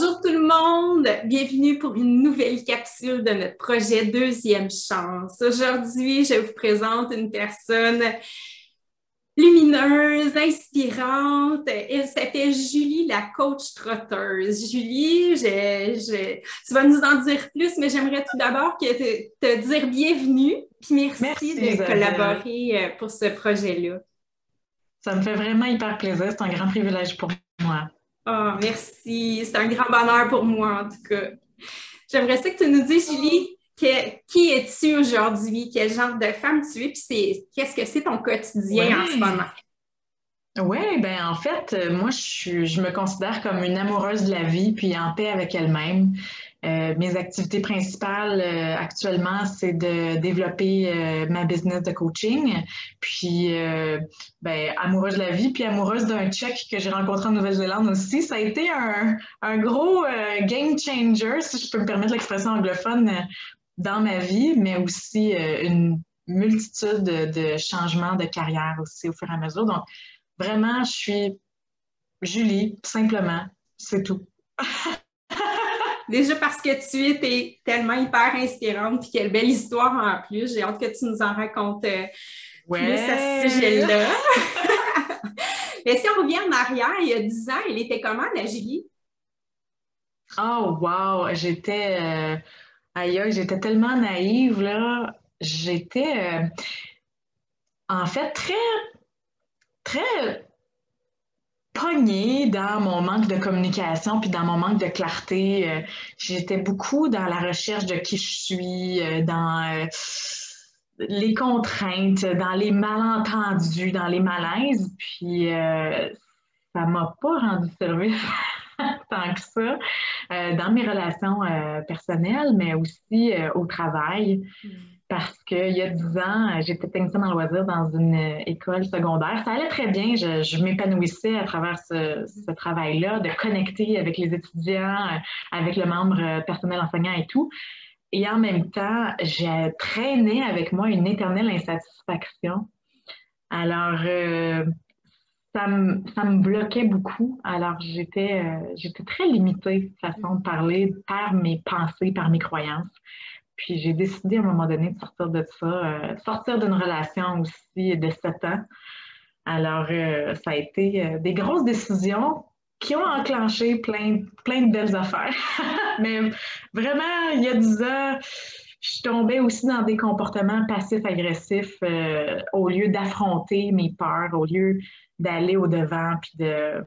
Bonjour tout le monde, bienvenue pour une nouvelle capsule de notre projet Deuxième Chance. Aujourd'hui, je vous présente une personne lumineuse, inspirante. Elle s'appelle Julie, la coach trotteuse. Julie, tu vas nous en dire plus, mais j'aimerais tout d'abord te, te, dire bienvenue, puis merci, de collaborer euh, pour ce projet-là. Ça me fait vraiment hyper plaisir, c'est un grand privilège pour Oh, merci. C'est un grand bonheur pour moi, en tout cas. J'aimerais ça que tu nous dises, Julie, qui es-tu aujourd'hui? Quel genre de femme tu es? Puis qu'est-ce que c'est ton quotidien en ce moment? Oui, ben en fait, euh, moi, je, je, me considère comme une amoureuse de la vie, puis en paix avec elle-même. Euh, mes activités principales euh, actuellement, c'est de développer euh, ma business de coaching, puis ben, amoureuse de la vie, puis amoureuse d'un Tchèque que j'ai rencontré en Nouvelle-Zélande aussi. Ça a été un, gros game changer, si je peux me permettre l'expression anglophone, dans ma vie, mais aussi une multitude de, de changements de carrière aussi au fur et à mesure. Donc, vraiment, je suis Julie, simplement, c'est tout. Déjà parce que tu es, tellement hyper inspirante, puis quelle belle histoire en plus. J'ai hâte que tu nous en racontes euh, plus à ce sujet-là. Mais si on revient en arrière, il y a 10 ans, elle était comment, la Julie? Oh, wow! J'étais. Euh, aïe, j'étais tellement naïve, là. J'étais. Euh, en fait, très. Très dans mon manque de communication puis dans mon manque de clarté. Euh, j'étais beaucoup dans la recherche de qui je suis, euh, dans euh, les contraintes, dans les malentendus, dans les malaises. Puis ça m'a pas rendu service tant que ça dans mes relations personnelles, mais aussi au travail. Mm parce qu'il y a dix ans, j'étais technicienne en loisirs dans une école secondaire. Ça allait très bien. Je, m'épanouissais à travers ce, travail-là, de connecter avec les étudiants, avec le membre personnel enseignant et tout. Et en même temps, j'ai traîné avec moi une éternelle insatisfaction. Alors, euh, ça, me, bloquait beaucoup. Alors, j'étais euh, j'étais très limitée, façon de parler, par mes pensées, par mes croyances. Puis j'ai décidé à un moment donné de sortir de ça, euh, sortir d'une relation aussi de sept ans. Alors, euh, ça a été euh, des grosses décisions qui ont enclenché plein, plein de belles affaires. Mais vraiment, il y a dix ans, je tombais aussi dans des comportements passifs-agressifs au lieu d'affronter mes peurs, au lieu d'aller au-devant, puis de,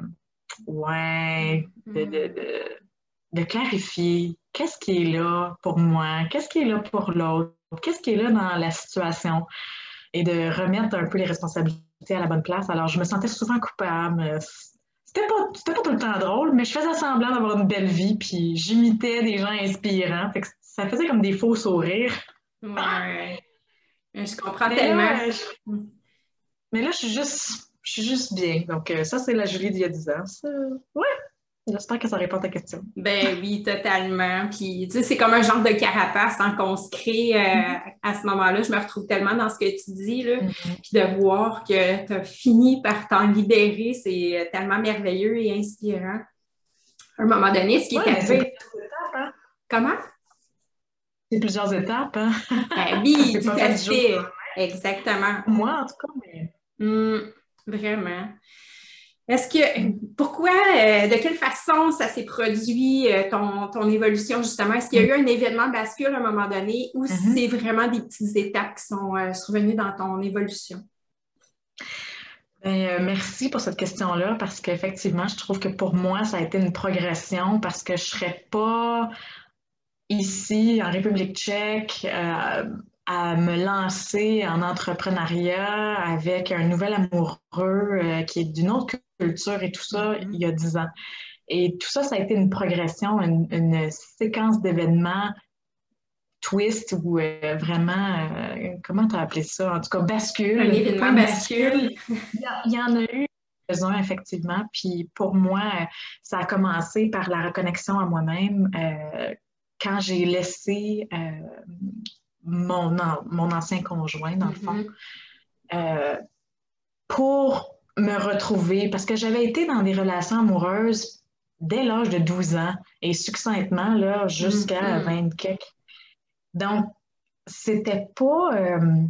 ouais, de, de, de clarifier qu'est-ce qui est là pour moi, qu'est-ce qui est là pour l'autre, qu'est-ce qui est là dans la situation? Et de remettre un peu les responsabilités à la bonne place. Alors, je me sentais souvent coupable. C'était pas, pas tout le temps drôle, mais je faisais semblant d'avoir une belle vie, puis j'imitais des gens inspirants. ça faisait comme des faux sourires. Ouais. Je comprends tellement. mais là, je suis juste, je suis juste bien. Donc, euh, ça, c'est la Julie d'il y a 10 ans. Ouais. J'espère que ça répond à ta question. Ben oui, totalement. Puis, tu sais, c'est comme un genre de carapace hein, qu'on se crée euh, mm-hmm. à ce moment-là. Je me retrouve tellement dans ce que tu dis, là. Mm-hmm. Puis de voir que tu as fini par t'en libérer, c'est tellement merveilleux et inspirant. À un moment donné, ce qui est arrivé. Hein? Comment? C'est plusieurs étapes. Hein? Ben oui, tout à fait. Exactement. Moi, en tout cas, mais. Mm, vraiment. Est-ce que, pourquoi, euh, de quelle façon ça s'est produit, euh, ton, évolution, justement? Est-ce qu'il y a eu un événement bascule à un moment donné ou mm-hmm. c'est vraiment des petites étapes qui sont euh, survenues dans ton évolution? Ben, merci pour cette question-là parce qu'effectivement, je trouve que pour moi, ça a été une progression parce que je ne serais pas ici en République tchèque à me lancer en entrepreneuriat avec un nouvel amoureux qui est d'une autre culture et tout ça mm-hmm. il y a dix ans. Et tout ça, ça a été une progression, une, séquence d'événements twist ou euh, vraiment, euh, comment tu as appelé ça? En tout cas, bascule. Un événement bascule. Il y, en a eu besoin, effectivement. Puis pour moi, ça a commencé par la reconnexion à moi-même euh, quand j'ai laissé mon, mon ancien conjoint, dans le fond, mm-hmm. pour me retrouver parce que j'avais été dans des relations amoureuses dès l'âge de 12 ans et succinctement là, jusqu'à 20 mm-hmm. Donc, c'était pas. Euh,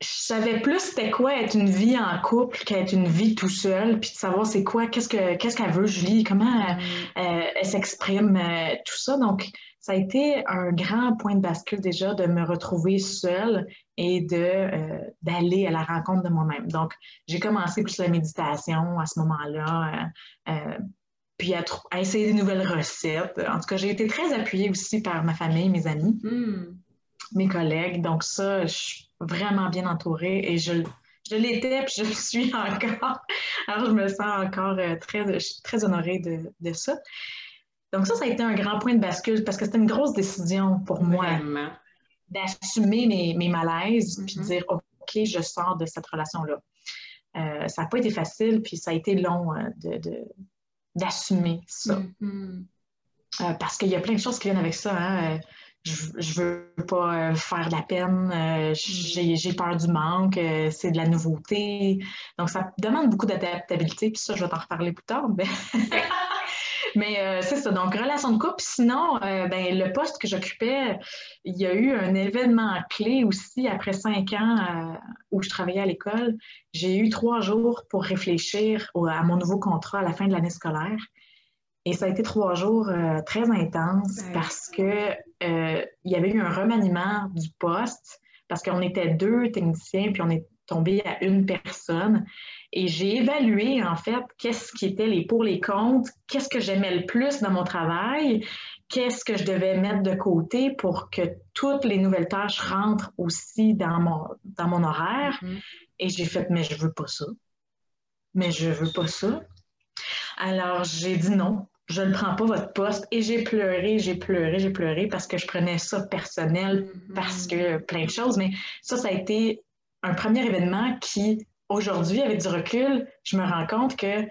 je savais plus c'était quoi être une vie en couple qu'être une vie tout seul, puis de savoir c'est quoi, qu'est-ce que qu'est-ce qu'elle veut, Julie, comment elle, mm. s'exprime, euh, tout ça. Donc, ça a été un grand point de bascule déjà de me retrouver seule et de euh, d'aller à la rencontre de moi-même. Donc, j'ai commencé plus la méditation à ce moment-là, puis à, essayer des nouvelles recettes. En tout cas, j'ai été très appuyée aussi par ma famille, mes amis, mm. mes collègues. Donc ça, je suis vraiment bien entourée et je, je l'étais puis je le suis encore. Alors, je me sens encore euh, très, très honorée de, de, ça. Donc ça, ça a été un grand point de bascule parce que c'était une grosse décision pour moi d'assumer mes, mes, malaises puis de mm-hmm. dire, OK, je sors de cette relation-là. Euh, ça n'a pas été facile, puis ça a été long euh, de, d'assumer ça. Mm-hmm. Euh, parce qu'il y a plein de choses qui viennent avec ça. Hein. Euh, je, veux pas faire de la peine, mm-hmm. j'ai peur du manque, c'est de la nouveauté. Donc, ça demande beaucoup d'adaptabilité, puis ça, je vais t'en reparler plus tard. Mais euh, c'est ça. Donc, relation de couple. Sinon, euh, ben, le poste que j'occupais, il y a eu un événement clé aussi après cinq ans euh, où je travaillais à l'école. J'ai eu trois jours pour réfléchir à mon nouveau contrat à la fin de l'année scolaire. Et ça a été trois jours très intenses parce que il y avait eu un remaniement du poste parce qu'on était deux techniciens puis on est tombé à une personne. Et j'ai évalué, en fait, qu'est-ce qui était les pour, les contre, qu'est-ce que j'aimais le plus dans mon travail, qu'est-ce que je devais mettre de côté pour que toutes les nouvelles tâches rentrent aussi dans mon, dans mon horaire. Mm-hmm. Et j'ai fait, mais je veux pas ça. Mais je veux pas ça. Alors, j'ai dit non, je ne prends pas votre poste. Et j'ai pleuré, j'ai pleuré, j'ai pleuré parce que je prenais ça personnel, mm-hmm. parce que plein de choses. Mais ça, ça a été un premier événement qui aujourd'hui, avec du recul, je me rends compte que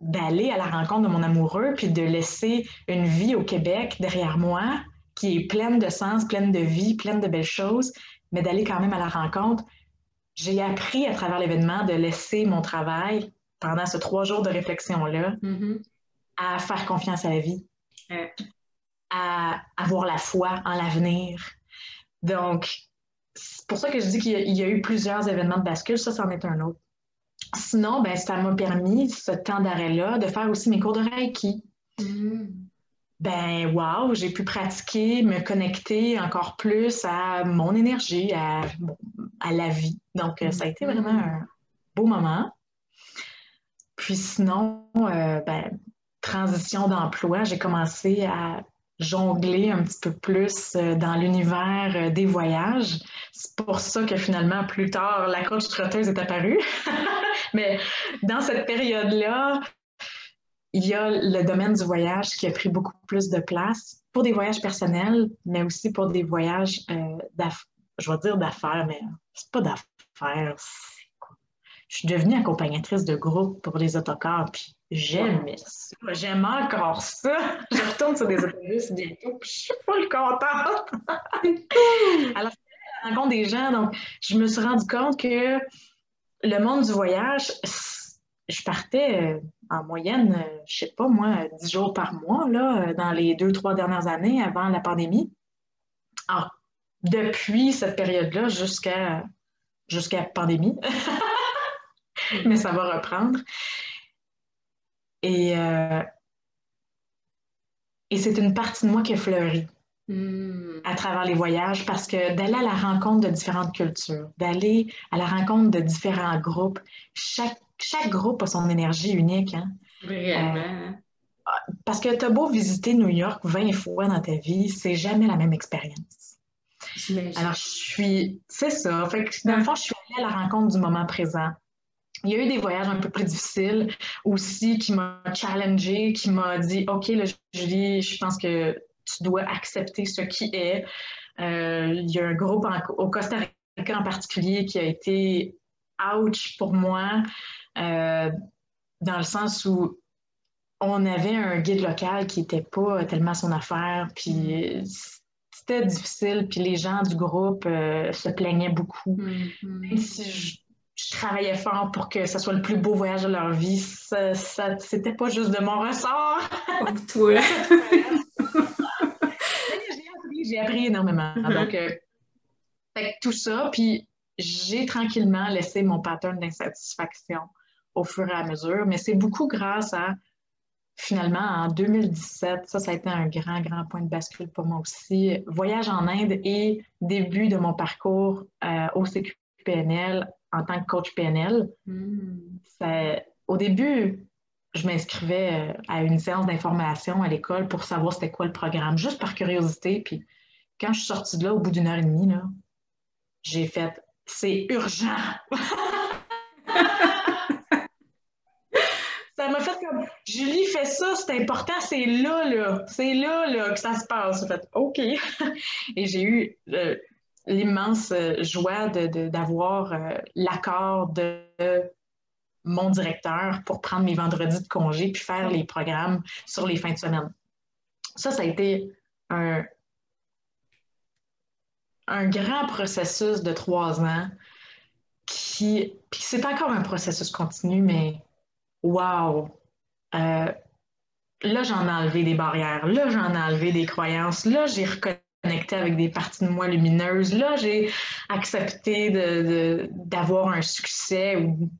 d'aller à la rencontre de mon amoureux, puis de laisser une vie au Québec derrière moi, qui est pleine de sens, pleine de vie, pleine de belles choses, mais d'aller quand même à la rencontre, j'ai appris à travers l'événement de laisser mon travail pendant ce trois jours de réflexion-là mm-hmm. à faire confiance à la vie, à avoir la foi en l'avenir. Donc, c'est pour ça que je dis qu'il y, a eu plusieurs événements de bascule. Ça, c'en est un autre. Sinon, ben, ça m'a permis, ce temps d'arrêt-là, de faire aussi mes cours de Reiki. Mm. Ben, wow, j'ai pu pratiquer, me connecter encore plus à mon énergie, à, à la vie. Donc, euh, ça a été vraiment un beau moment. Puis sinon, euh, ben, transition d'emploi, j'ai commencé à jongler un petit peu plus euh, dans l'univers euh, des voyages. C'est pour ça que finalement, plus tard, la coach trotteuse est apparue. Mais dans cette période-là, il y a le domaine du voyage qui a pris beaucoup plus de place pour des voyages personnels, mais aussi pour des voyages euh, d'affaires. Je vais dire d'affaires, mais c'est pas d'affaires. Je suis devenue accompagnatrice de groupe pour les autocars, puis J'aime ça. J'aime encore ça. Je retourne sur des autobus bientôt, je suis le contente. Alors, je rencontre des gens, donc je me suis rendu compte que le monde du voyage, je partais euh, en moyenne, euh, je sais pas moi, dix jours par mois, là, euh, dans les deux, trois dernières années avant la pandémie. Alors, depuis cette période-là jusqu'à jusqu'à pandémie. Mais ça va reprendre. Et, euh, et c'est une partie de moi qui a fleuri hmm. à travers les voyages parce que d'aller à la rencontre de différentes cultures, d'aller à la rencontre de différents groupes, chaque, chaque groupe a son énergie unique. Hein? Vraiment. Euh, parce que tu as beau visiter New York 20 fois dans ta vie, c'est jamais la même expérience. Alors, je suis. C'est ça. Fait que, dans le fond, je suis allée à la rencontre du moment présent. Il y a eu des voyages un peu plus difficiles aussi qui m'ont challengé, qui m'a dit OK, là, Julie, je pense que tu dois accepter ce qui est. Euh, il y a un groupe au Costa Rica en particulier qui a été ouch pour moi, euh, dans le sens où on avait un guide local qui n'était pas tellement son affaire, puis c'était difficile, puis les gens du groupe euh, se plaignaient beaucoup. Mm-hmm. si je, je travaillais fort pour que ce soit le plus beau voyage de leur vie. Ça, ça c'était pas juste de mon ressort. toi. j'ai appris, énormément. Mm-hmm. Donc, euh, tout ça, puis j'ai tranquillement laissé mon pattern d'insatisfaction au fur et à mesure, mais c'est beaucoup grâce à finalement, en 2017, ça, ça a été un grand, grand point de bascule pour moi aussi. Voyage en Inde et début de mon parcours euh, au CQPNL en tant que coach PNL. Hmm. au début, je m'inscrivais euh, à une séance d'information à l'école pour savoir c'était quoi le programme, juste par curiosité. Puis quand je suis sortie de là, au bout d'une heure et demie, j'ai fait c'est urgent. ça m'a fait comme Julie fait ça, c'est important, c'est là, là, c'est là, là que ça se passe. J'ai fait OK. Et j'ai eu euh, l'immense euh, joie d'avoir euh, l'accord de mon directeur pour prendre mes vendredis de congé puis faire les programmes sur les fins de semaine. Ça, ça a été un, grand processus de trois ans qui, puis c'est encore un processus continu, mais wow! Euh, là, j'en ai enlevé des barrières. Là, j'en ai enlevé des croyances. Là, j'ai avec des parties de moi lumineuses. Là, j'ai accepté d'avoir un succès ou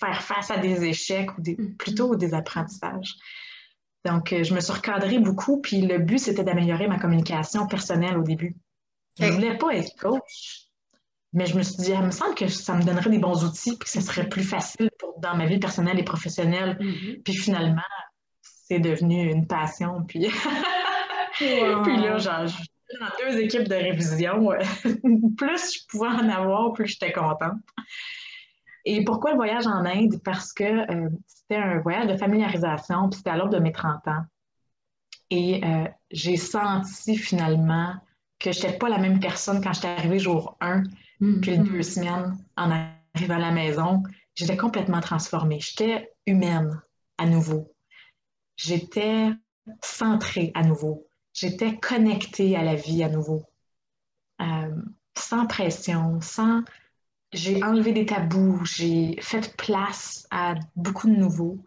faire face à des échecs ou mm-hmm. plutôt des apprentissages. Donc, euh, je me suis recadrée beaucoup, puis le but, c'était d'améliorer ma communication personnelle au début. Je ne voulais pas être coach, mais je me suis dit, il me semble que ça me donnerait des bons outils, puis que ce serait plus facile dans ma vie personnelle et professionnelle. Mm-hmm. Puis finalement, c'est devenu une passion. Puis, puis là, genre, dans deux équipes de révision. plus je pouvais en avoir, plus j'étais contente. Et pourquoi le voyage en Inde? Parce que euh, c'était un voyage de familiarisation, puis c'était à l'ordre de mes 30 ans. Et euh, j'ai senti finalement que je n'étais pas la même personne quand j'étais arrivée jour 1, puis les mm-hmm. deux semaines en arrivant à la maison. J'étais complètement transformée. J'étais humaine à nouveau. J'étais centrée à nouveau. J'étais connectée à la vie à nouveau. Euh, sans pression, sans... J'ai enlevé des tabous, j'ai fait place à beaucoup de nouveaux.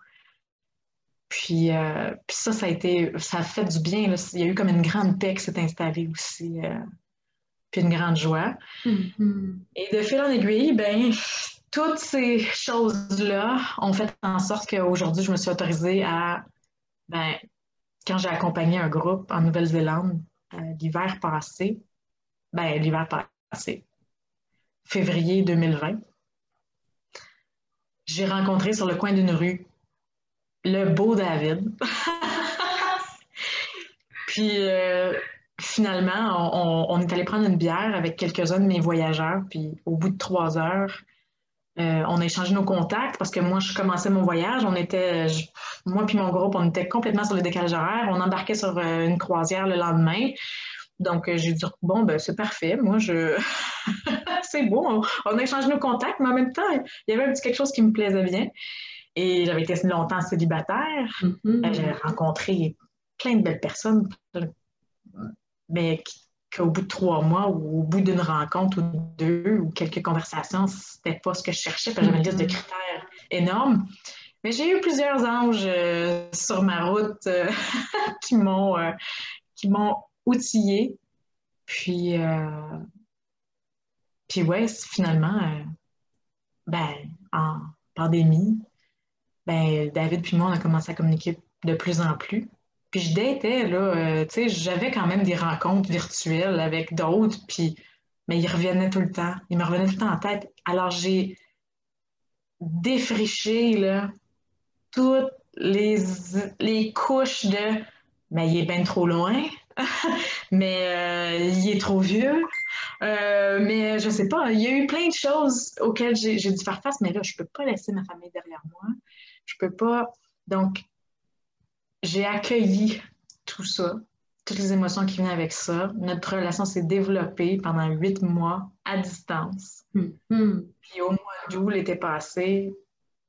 Puis, euh, puis, ça, ça a été, ça a fait du bien. Il y a eu comme une grande paix qui s'est installée aussi, euh, puis une grande joie. Mm-hmm. Et de fil en aiguille, ben, toutes ces choses-là ont fait en sorte qu'aujourd'hui, je me suis autorisée à, ben, quand j'ai accompagné un groupe en Nouvelle-Zélande euh, l'hiver passé, ben, l'hiver passé, février 2020, j'ai rencontré sur le coin d'une rue le beau David. Puis euh, finalement, on, est allé prendre une bière avec quelques-uns de mes voyageurs. Puis au bout de trois heures, euh, on a échangé nos contacts parce que moi, je commençais mon voyage. On était, moi puis mon groupe, on était complètement sur le décalage horaire. On embarquait sur euh, une croisière le lendemain. Donc, j'ai dit, bon, ben, c'est parfait. Moi, je. c'est beau. On, a échangé nos contacts, mais en même temps, il y avait un petit quelque chose qui me plaisait bien. Et j'avais été longtemps célibataire. Mm-hmm. Euh, J'avais rencontré plein de belles personnes, mais qu'au bout de trois mois ou au bout d'une rencontre ou deux ou quelques conversations, c'était pas ce que je cherchais, parce que j'avais une liste de mm-hmm. critères énormes. Mais j'ai eu plusieurs anges euh, sur ma route euh, qui m'ont qui m'ont outillé. Puis, puis ouais, finalement, ben, en pandémie, ben, David puis moi, on a commencé à communiquer de plus en plus. Puis je datais, là, euh, tu sais, j'avais quand même des rencontres virtuelles avec d'autres, puis, mais ils revenaient tout le temps. Ils me revenaient tout le temps en tête. Alors j'ai défriché, là, toutes les, les couches de, mais il est bien trop loin, mais euh, il est trop vieux. Euh, mais je sais pas, il y a eu plein de choses auxquelles j'ai dû faire face, mais là, je peux pas laisser ma famille derrière moi. Je peux pas. Donc, j'ai accueilli tout ça, toutes les émotions qui venaient avec ça. Notre relation s'est développée pendant huit mois à distance. Mm-hmm. Puis au mois d'août, l'été passé,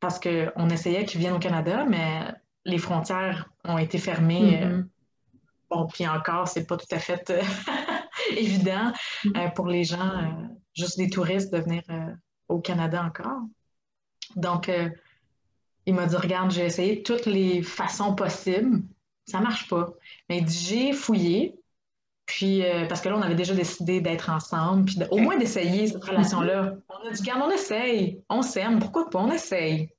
parce qu'on essayait qu'ils viennent au Canada, mais les frontières ont été fermées. Mm-hmm. Bon, puis encore, c'est pas tout à fait euh, évident mm-hmm. euh, pour les gens, euh, juste des touristes, de venir au Canada encore. Donc, il m'a dit, regarde, j'ai essayé toutes les façons possibles. Ça marche pas. Mais il dit, j'ai fouillé. Puis, euh, parce que là, on avait déjà décidé d'être ensemble, puis au moins d'essayer cette relation-là. On a dit, regarde, on essaye. On s'aime. Pourquoi pas? On essaye.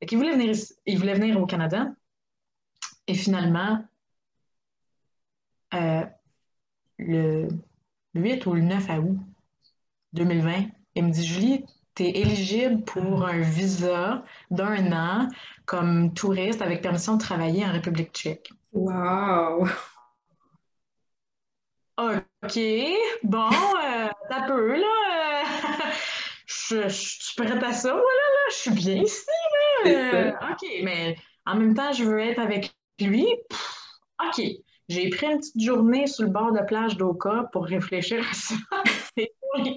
Et qu'il voulait venir, il voulait venir au Canada. Et finalement, euh, le 8 ou le 9 août 2020, il me dit Julie, tu es éligible pour un visa d'un an comme touriste avec permission de travailler en République tchèque. Wow! OK, bon, euh, t'as peu, là. je, suis prête à ça, voilà, là, je suis bien ici, là. Euh, OK, mais en même temps, je veux être avec lui. OK, j'ai pris une petite journée sur le bord de plage d'Oka pour réfléchir à ça. C'est pour les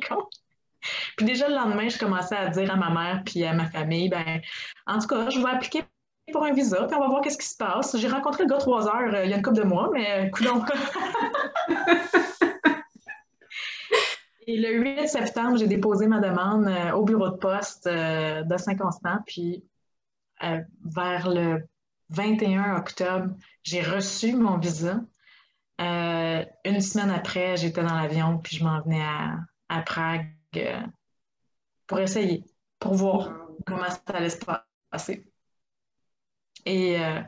Puis déjà le lendemain, je commençais à dire à ma mère puis à ma famille, ben, en tout cas, je vais appliquer pour un visa, puis on va voir qu'est-ce qui se passe. J'ai rencontré le gars trois heures euh, il y a une couple de mois, mais euh, coudonc. Et le 8 septembre, j'ai déposé ma demande euh, au bureau de poste de Saint-Constant, puis vers le 21 octobre, j'ai reçu mon visa. Une semaine après, j'étais dans l'avion, puis je m'en venais à, Prague euh, pour essayer, pour voir comment ça allait se passer. Et euh,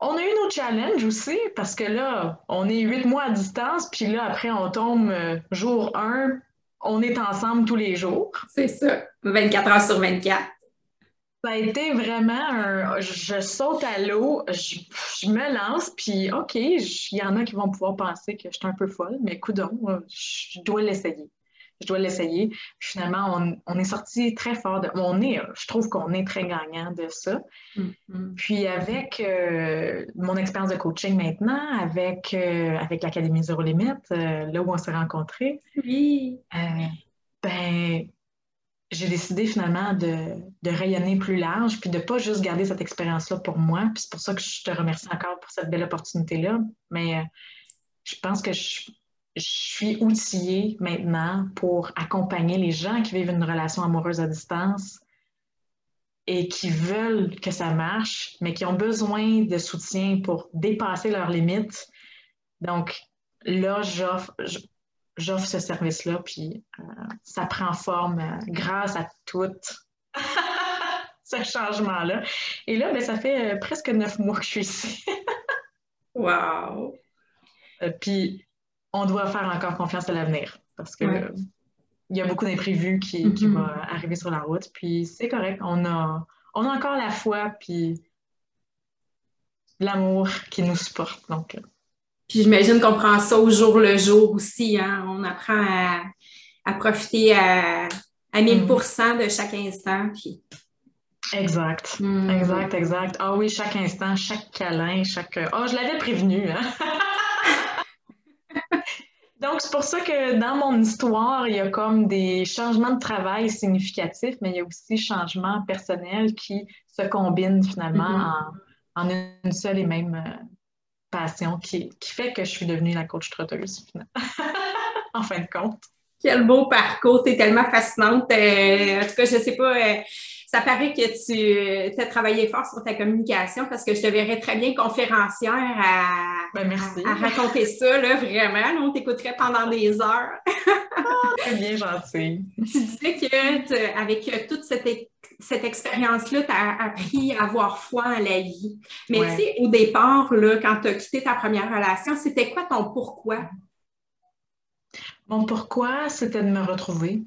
on a eu nos challenges aussi, parce que là, on est huit mois à distance, puis là, après, on tombe jour 1, on est ensemble tous les jours. C'est ça, 24 heures sur 24. Ça a été vraiment un. Je saute à l'eau, je, me lance, puis OK, il y en a qui vont pouvoir penser que je suis un peu folle, mais coudon, je dois l'essayer. Je dois l'essayer. Finalement, on, est sorti très fort. De, on est, je trouve qu'on est très gagnant de ça. Mm-hmm. Puis avec euh, mon expérience de coaching maintenant, avec, euh, avec l'Académie Zero Limit, euh, là où on s'est rencontrés, oui. ben j'ai décidé finalement de, rayonner plus large, puis de ne pas juste garder cette expérience-là pour moi. Puis c'est pour ça que je te remercie encore pour cette belle opportunité-là. Mais je pense que je, suis outillée maintenant pour accompagner les gens qui vivent une relation amoureuse à distance et qui veulent que ça marche, mais qui ont besoin de soutien pour dépasser leurs limites. Donc, là, j'offre, j'offre ce service-là, puis euh, ça prend forme euh, grâce à tout ce changement-là. Et là, ben, ça fait euh, presque neuf mois que je suis ici. wow! puis, on doit faire encore confiance à l'avenir parce que il y a beaucoup d'imprévus qui, mm-hmm. vont arriver sur la route. Puis, c'est correct. On a, on a encore la foi, puis l'amour qui nous supporte. Donc, puis j'imagine qu'on prend ça au jour le jour aussi. Hein? On apprend à, profiter à, à 1000 mm. de chaque instant. Puis... Exact, mm. exact, exact. Ah oui, chaque instant, chaque câlin, chaque. oh, je l'avais prévenu. Hein? Donc, c'est pour ça que dans mon histoire, il y a comme des changements de travail significatifs, mais il y a aussi changements personnels qui se combinent finalement mm-hmm. en, en, une seule et même euh, passion qui, fait que je suis devenue la coach trotteuse, en fin de compte. Quel beau parcours, es tellement fascinante. Euh, en tout cas, je ne sais pas, euh, ça paraît que tu as travaillé fort sur ta communication parce que je te verrais très bien conférencière à, ben, à, raconter ça, là, vraiment. on t'écouterait pendant des heures. C'est bien gentil. Tu disais qu'avec toute cette cette expérience-là t'a appris à avoir foi en la vie. Mais tu sais, au départ, là, quand tu as quitté ta première relation, c'était quoi ton pourquoi? Mon pourquoi, c'était de me retrouver.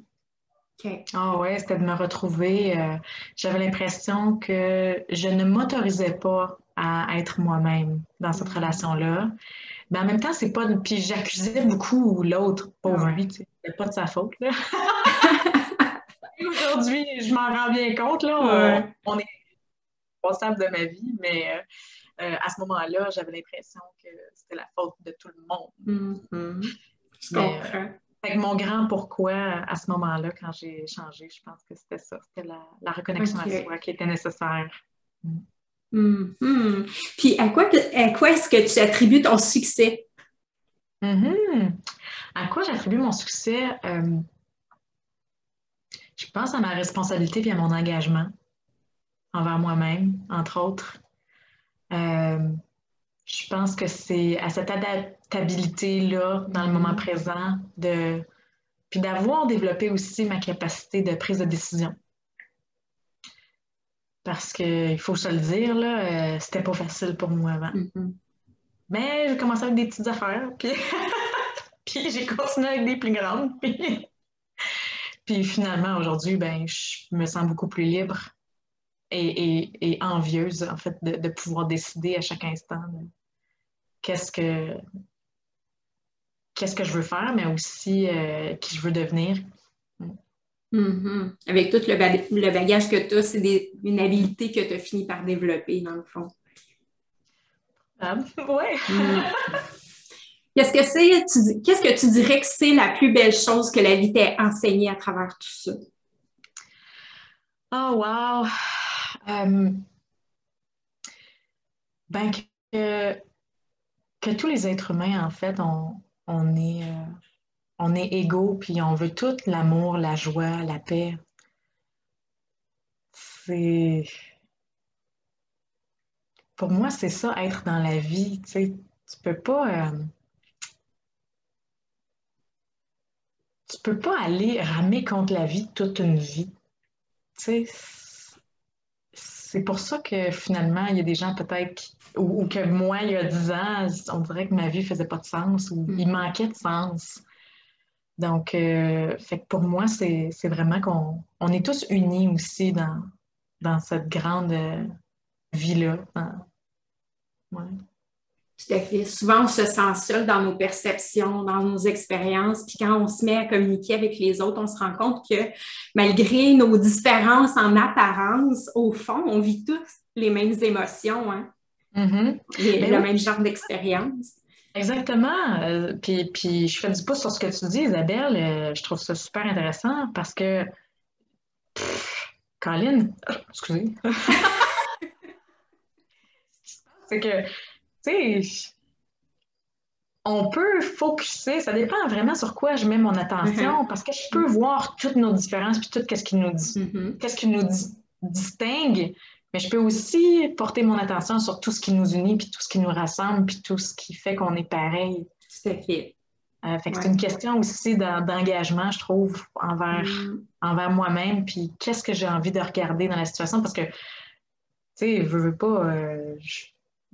Ah ouais, c'était de me retrouver. Euh, j'avais l'impression que je ne m'autorisais pas à être moi-même dans cette mm. relation-là. Mais en même temps, c'est pas. Puis j'accusais beaucoup l'autre, pauvre lui, sais. pas de sa faute. Aujourd'hui, je m'en rends bien compte. Là, on, est responsable de ma vie, mais euh, euh, à ce moment-là, j'avais l'impression que c'était la faute de tout le monde. Mm-hmm. Je comprends. Euh, mon grand pourquoi à ce moment-là, quand j'ai changé, je pense que c'était ça. C'était la, reconnexion à soi qui était nécessaire. Mm-hmm. Puis à quoi, quoi est-ce que tu attribues ton succès? Mm-hmm. À quoi j'attribue mon succès? je pense à ma responsabilité et à mon engagement envers moi-même, entre autres. Euh, je pense que c'est à cette adaptabilité-là, dans le moment mm-hmm. présent, de, puis d'avoir développé aussi ma capacité de prise de décision. Parce qu'il faut se le dire, là, euh, c'était pas facile pour moi avant. Mm-hmm. Mais j'ai commencé avec des petites affaires, puis, puis j'ai continué avec des plus grandes. puis finalement, aujourd'hui, ben, je me sens beaucoup plus libre et, envieuse, en fait, de, pouvoir décider à chaque instant qu'est-ce que qu'est-ce que je veux faire, mais aussi euh, qui je veux devenir. Mm-hmm. Avec tout le, bagage que tu as, c'est une habilité que tu as fini par développer, dans le fond. Ah, oui. Mm. Qu'est-ce que c'est, qu'est-ce que tu dirais que c'est la plus belle chose que la vie t'a enseignée à travers tout ça? Oh, wow! Euh, ben, que, tous les êtres humains, en fait, on, on est, euh, on est égaux, puis on veut tout l'amour, la joie, la paix. C'est. Pour moi, c'est ça, être dans la vie. Tu sais, tu peux pas. Euh, tu peux pas aller ramer contre la vie toute une vie. Tu sais, c'est pour ça que finalement, il y a des gens peut-être ou, que moi, il y a dix ans, on dirait que ma vie faisait pas de sens ou il mm. manquait de sens. Donc, euh, fait pour moi, c'est vraiment qu'on on est tous unis aussi dans, dans cette grande euh, vie-là. Tout à fait. Souvent, on se sent seul dans nos perceptions, dans nos expériences. Puis quand on se met à communiquer avec les autres, on se rend compte que malgré nos différences en apparence, au fond, on vit tous les mêmes émotions, hein? Mm-hmm. le même genre d'expérience. Exactement. Euh, puis, puis je fais du pouce sur ce que tu dis, Isabelle. Euh, je trouve ça super intéressant parce que. Colin, excusez. c'est que tu sais, on peut focuser, ça dépend vraiment sur quoi je mets mon attention, mm-hmm. parce que je peux voir toutes nos différences, puis tout ce qui nous, dit, qu'est-ce qui nous distingue, mais je peux aussi porter mon attention sur tout ce qui nous unit, puis tout ce qui nous rassemble, puis tout ce qui fait qu'on est pareil. Fait. Euh, fait c'est une question aussi d'engagement, je trouve, envers, mm. envers moi-même, puis qu'est-ce que j'ai envie de regarder dans la situation, parce que, tu sais, je veux pas... Euh,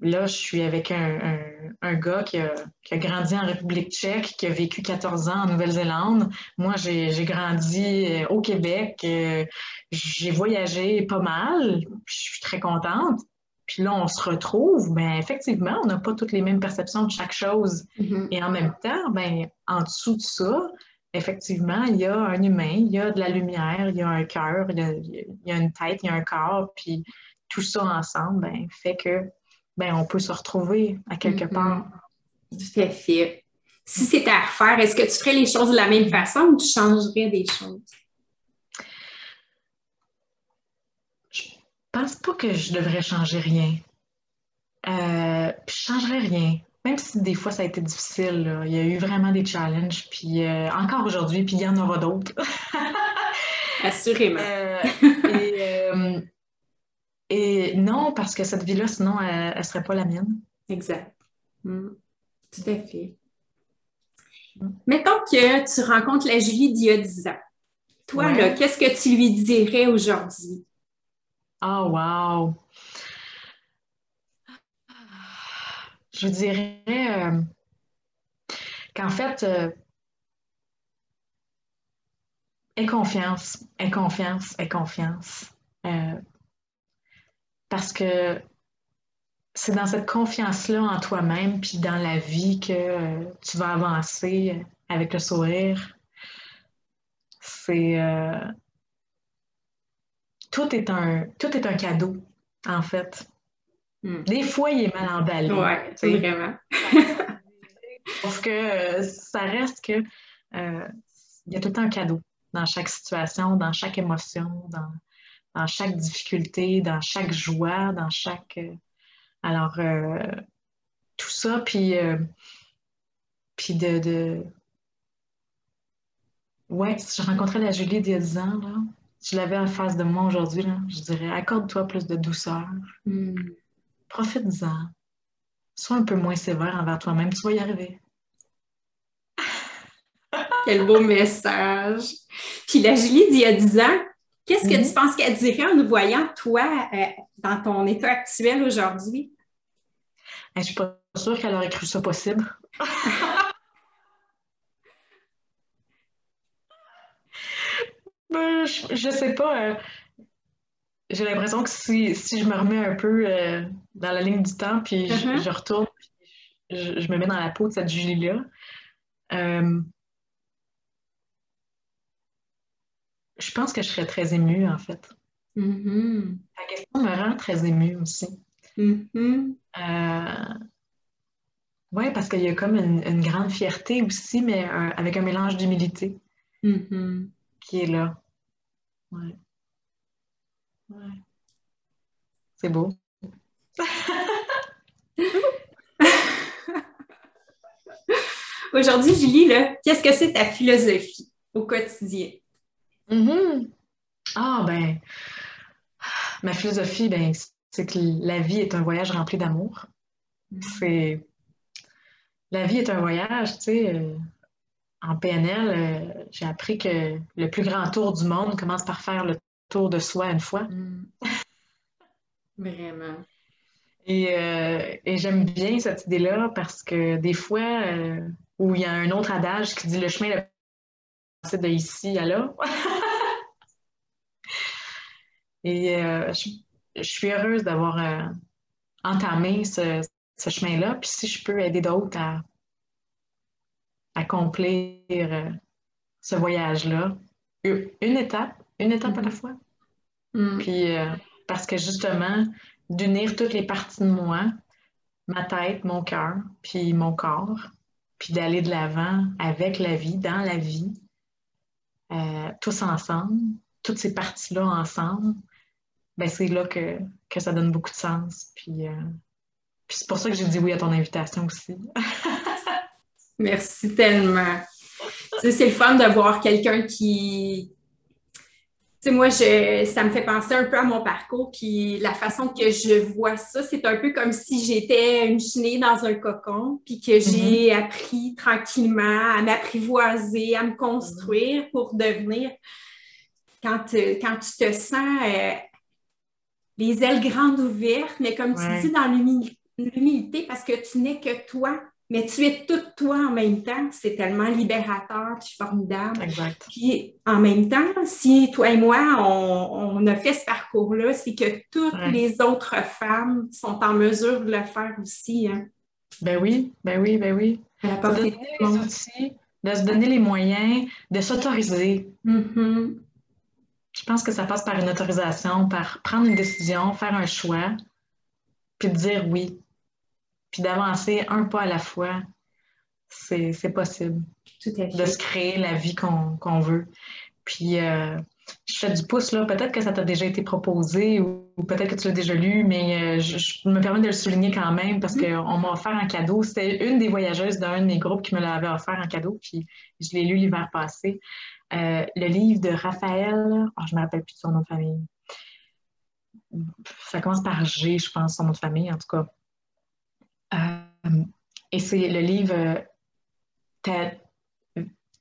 Là, je suis avec un, un, gars qui a, qui a, grandi en République tchèque, qui a vécu 14 ans en Nouvelle-Zélande. Moi, j'ai grandi euh, au Québec. Euh, j'ai voyagé pas mal. Je suis très contente. Puis là, on se retrouve. Ben, effectivement, on n'a pas toutes les mêmes perceptions de chaque chose. Mm-hmm. Et en même temps, ben, en dessous de ça, effectivement, il y a un humain, il y a de la lumière, il y a un cœur, il, y a une tête, il y a un corps. Puis tout ça ensemble ben, fait que ben, on peut se retrouver à quelque mm-hmm. part. Tout à fait. Si c'était à refaire, est-ce que tu ferais les choses de la même façon ou tu changerais des choses? Je pense pas que je devrais changer rien. Euh, je changerais rien. Même si des fois ça a été difficile, il y a eu vraiment des challenges, puis euh, encore aujourd'hui, puis il y en aura d'autres. Assurément. Euh, non, parce que cette vie-là, sinon, elle ne serait pas la mienne. Exact. Mm. Tout à fait. Mettons que tu rencontres la Julie d'il y a 10 ans. Toi, là, qu'est-ce que tu lui dirais aujourd'hui? Oh, wow! Je dirais euh, qu'en fait, euh, aie confiance, aie confiance, aie confiance. Euh, parce que c'est dans cette confiance-là en toi-même, puis dans la vie que euh, tu vas avancer avec le sourire. C'est euh, tout est un tout est un cadeau, en fait. Hmm. Des fois, il est mal emballé. Oui, c'est vraiment. Parce que euh, ça reste que il y a tout le temps un cadeau dans chaque situation, dans chaque émotion, dans, dans chaque difficulté, dans chaque joie, dans chaque. Euh, alors, euh, tout ça, puis, euh, puis de, de. Ouais, je rencontrais la Julie il y a 10 ans, là. je l'avais en face de moi aujourd'hui, je dirais accorde-toi plus de douceur. Hmm. Profite-en. Sois un peu moins sévère envers toi-même, tu vas y arriver. Quel beau message. Puis la Julie d'il y a 10 ans, qu'est-ce que tu mhm. penses qu'elle dirait en nous voyant, toi, euh, dans ton état actuel aujourd'hui? Je ne suis pas sûre qu'elle aurait cru ça possible. Ben, je, ne sais pas. Euh, j'ai l'impression que si, je me remets un peu euh, dans la ligne du temps, puis je, uh-huh. retourne, je, me mets dans la peau de cette Julie-là, euh, je pense que je serais très émue, en fait. Mm-hmm. La question me rend très émue aussi. Mm-hmm. oui, parce qu'il y a comme une, grande fierté aussi, mais avec un mélange d'humilité. Mm-hmm qui est là. Ouais. Ouais. C'est beau. Aujourd'hui, Julie, qu'est-ce que c'est ta philosophie au quotidien? Mm-hmm. Ah, ben, ma philosophie, ben, c'est que la vie est un voyage rempli d'amour. C'est. La vie est un voyage, tu sais. Euh, en PNL, euh, j'ai appris que le plus grand tour du monde commence par faire le tour de soi une fois. Mm. Vraiment. Euh, et, j'aime bien cette idée-là parce que des fois, où il y a un autre adage qui dit le chemin le de ici à là. et je, suis heureuse d'avoir entamé ce, ce chemin-là. Puis si je peux aider d'autres à accomplir euh, ce voyage-là. Une étape, une étape à la fois. Mm. Puis, euh, parce que justement, d'unir toutes les parties de moi, ma tête, mon cœur, puis mon corps, puis d'aller de l'avant avec la vie, dans la vie, euh, tous ensemble, toutes ces parties-là ensemble, ben c'est là que, que, ça donne beaucoup de sens. Puis, puis c'est pour ça que j'ai dit oui à ton invitation aussi. Merci tellement. c'est le fun de voir quelqu'un qui. Tu sais, moi, je, ça me fait penser un peu à mon parcours, puis la façon que je vois ça, c'est un peu comme si j'étais une chenille dans un cocon, puis que j'ai mm-hmm. appris tranquillement à m'apprivoiser, à me construire pour devenir, quand, quand tu te sens euh, les ailes grandes ouvertes, mais comme tu dis, dans l'humilité, parce que tu n'es que toi, mais tu es tout toi en même temps. C'est tellement libérateur puis formidable. Exact. Puis en même temps, si toi et moi, on, a fait ce parcours-là, c'est que toutes les autres femmes sont en mesure de le faire aussi. Hein. Ben oui, ben oui, ben oui. De donner les outils, de se donner les moyens, de s'autoriser. Mm-hmm. Je pense que ça passe par une autorisation, par prendre une décision, faire un choix, puis dire oui puis d'avancer un pas à la fois, c'est possible. De se créer la vie qu'on veut. Puis, euh, je fais du pouce, là. Peut-être que ça t'a déjà été proposé ou, peut-être que tu l'as déjà lu, mais euh, je, me permets de le souligner quand même parce mm-hmm. qu'on m'a offert un cadeau. C'était une des voyageuses d'un de mes groupes qui me l'avait offert en cadeau, puis je l'ai lu l'hiver passé. Euh, le livre de Raphaël, oh, je ne me rappelle plus de son nom de famille. Ça commence par G, je pense, son nom de famille, en tout cas. Euh, et c'est le livre ta,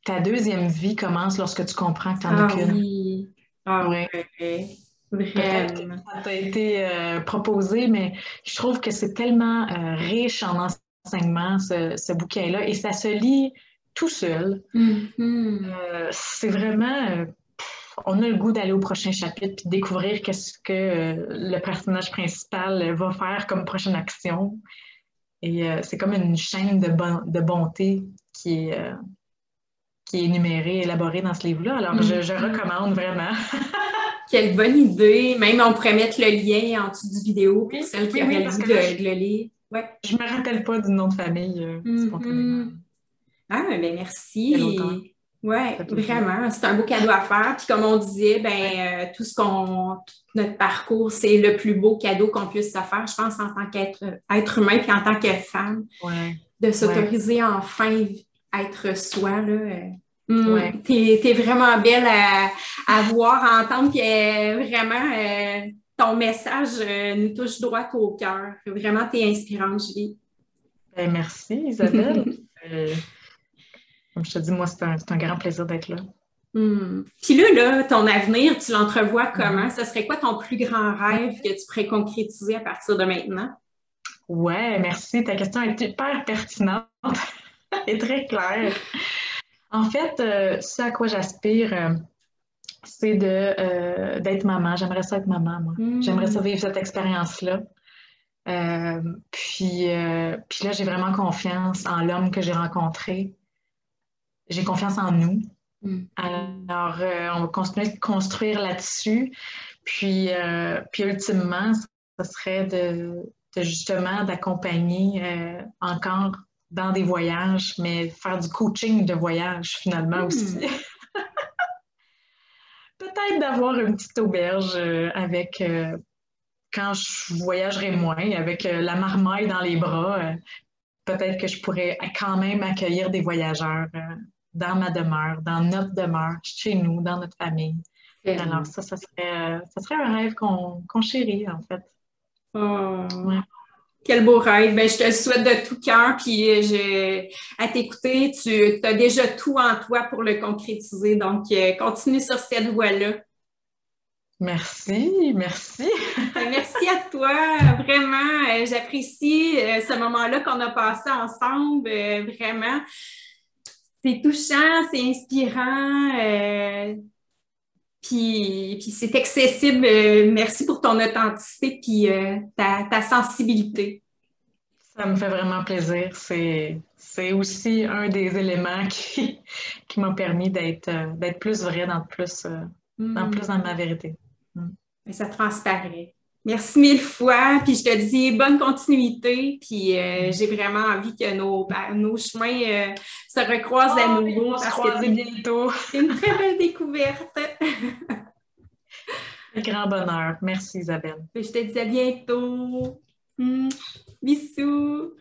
ta, deuxième vie commence lorsque tu comprends que tu n'en as ah qu'une. Oui. Ah oui. Vraiment. Ça t'a été euh, proposé, mais je trouve que c'est tellement euh, riche en enseignement, ce, ce bouquin-là, et ça se lit tout seul. Mm-hmm. c'est vraiment on a le goût d'aller au prochain chapitre puis découvrir qu'est-ce que le personnage principal va faire comme prochaine action. Et euh, c'est comme une chaîne de, de bonté qui est, euh, qui est énumérée, élaborée dans ce livre-là. Alors, je, mm. recommande vraiment. Quelle bonne idée! Même on pourrait mettre le lien en dessous du vidéo pour celle qui aurait le de, le lire. Ouais. Je ne me rappelle pas du nom de famille euh, mm-hmm. Ah, ben, merci. Oui, vraiment. C'est un beau cadeau à faire. Puis comme on disait, ben, euh, tout ce qu'on, notre parcours, c'est le plus beau cadeau qu'on puisse se faire, je pense, en tant qu'être être humain puis en tant que femme. De s'autoriser enfin à être soi. Là, euh, Mm. Tu es, vraiment belle à, voir, à entendre, puis euh, vraiment, euh, ton message euh, nous touche droit au cœur. Vraiment, tu es inspirante, Julie. Ben, merci, Isabelle. comme je te dis, moi, c'est un, grand plaisir d'être là. Mm. Puis là, là, ton avenir, tu l'entrevois comment? Ce serait quoi ton plus grand rêve que tu pourrais concrétiser à partir de maintenant? Ouais, merci. Ta question est hyper pertinente et très claire. En fait, euh, ce à quoi j'aspire, euh, c'est de, euh, d'être maman. J'aimerais ça être maman, moi. Hmm. J'aimerais ça vivre cette expérience-là. puis, puis là, j'ai vraiment confiance en l'homme que j'ai rencontré. J'ai confiance en nous. Hmm. Alors, on va continuer de construire là-dessus. Puis, puis ultimement, ce serait de, de justement d'accompagner encore dans des voyages, mais faire du coaching de voyage finalement hmm. aussi. Peut-être d'avoir une petite auberge euh, avec, euh, quand je voyagerai moins, avec euh, la marmaille dans les bras, peut-être que je pourrais quand même accueillir des voyageurs dans ma demeure, dans notre demeure, chez nous, dans notre famille. Alors ça, ça serait, ça serait un rêve qu'on chérit en fait. Oh. Quel beau rêve. Ben, je te le souhaite de tout cœur. Puis euh, je, à t'écouter, tu as déjà tout en toi pour le concrétiser. Donc, euh, continue sur cette voie-là. Merci, merci. Ben, merci à toi. Vraiment, euh, j'apprécie ce moment-là qu'on a passé ensemble. vraiment, c'est touchant, c'est inspirant. Puis, c'est accessible. Euh, merci pour ton authenticité puis euh, ta, sensibilité. Ça me fait vraiment plaisir. C'est, aussi un des éléments qui, qui m'a permis d'être, euh, d'être plus vrai dans plus, dans plus dans ma vérité. Mm. Ça transparaît. Merci mille fois. Puis je te dis bonne continuité. Puis euh, j'ai vraiment envie que nos, ben, nos chemins euh, se recroisent à oh, nouveau. parce que bientôt. C'est une très belle découverte. Un grand bonheur. Merci Isabelle. Je te dis à bientôt. Hmm. Bisous.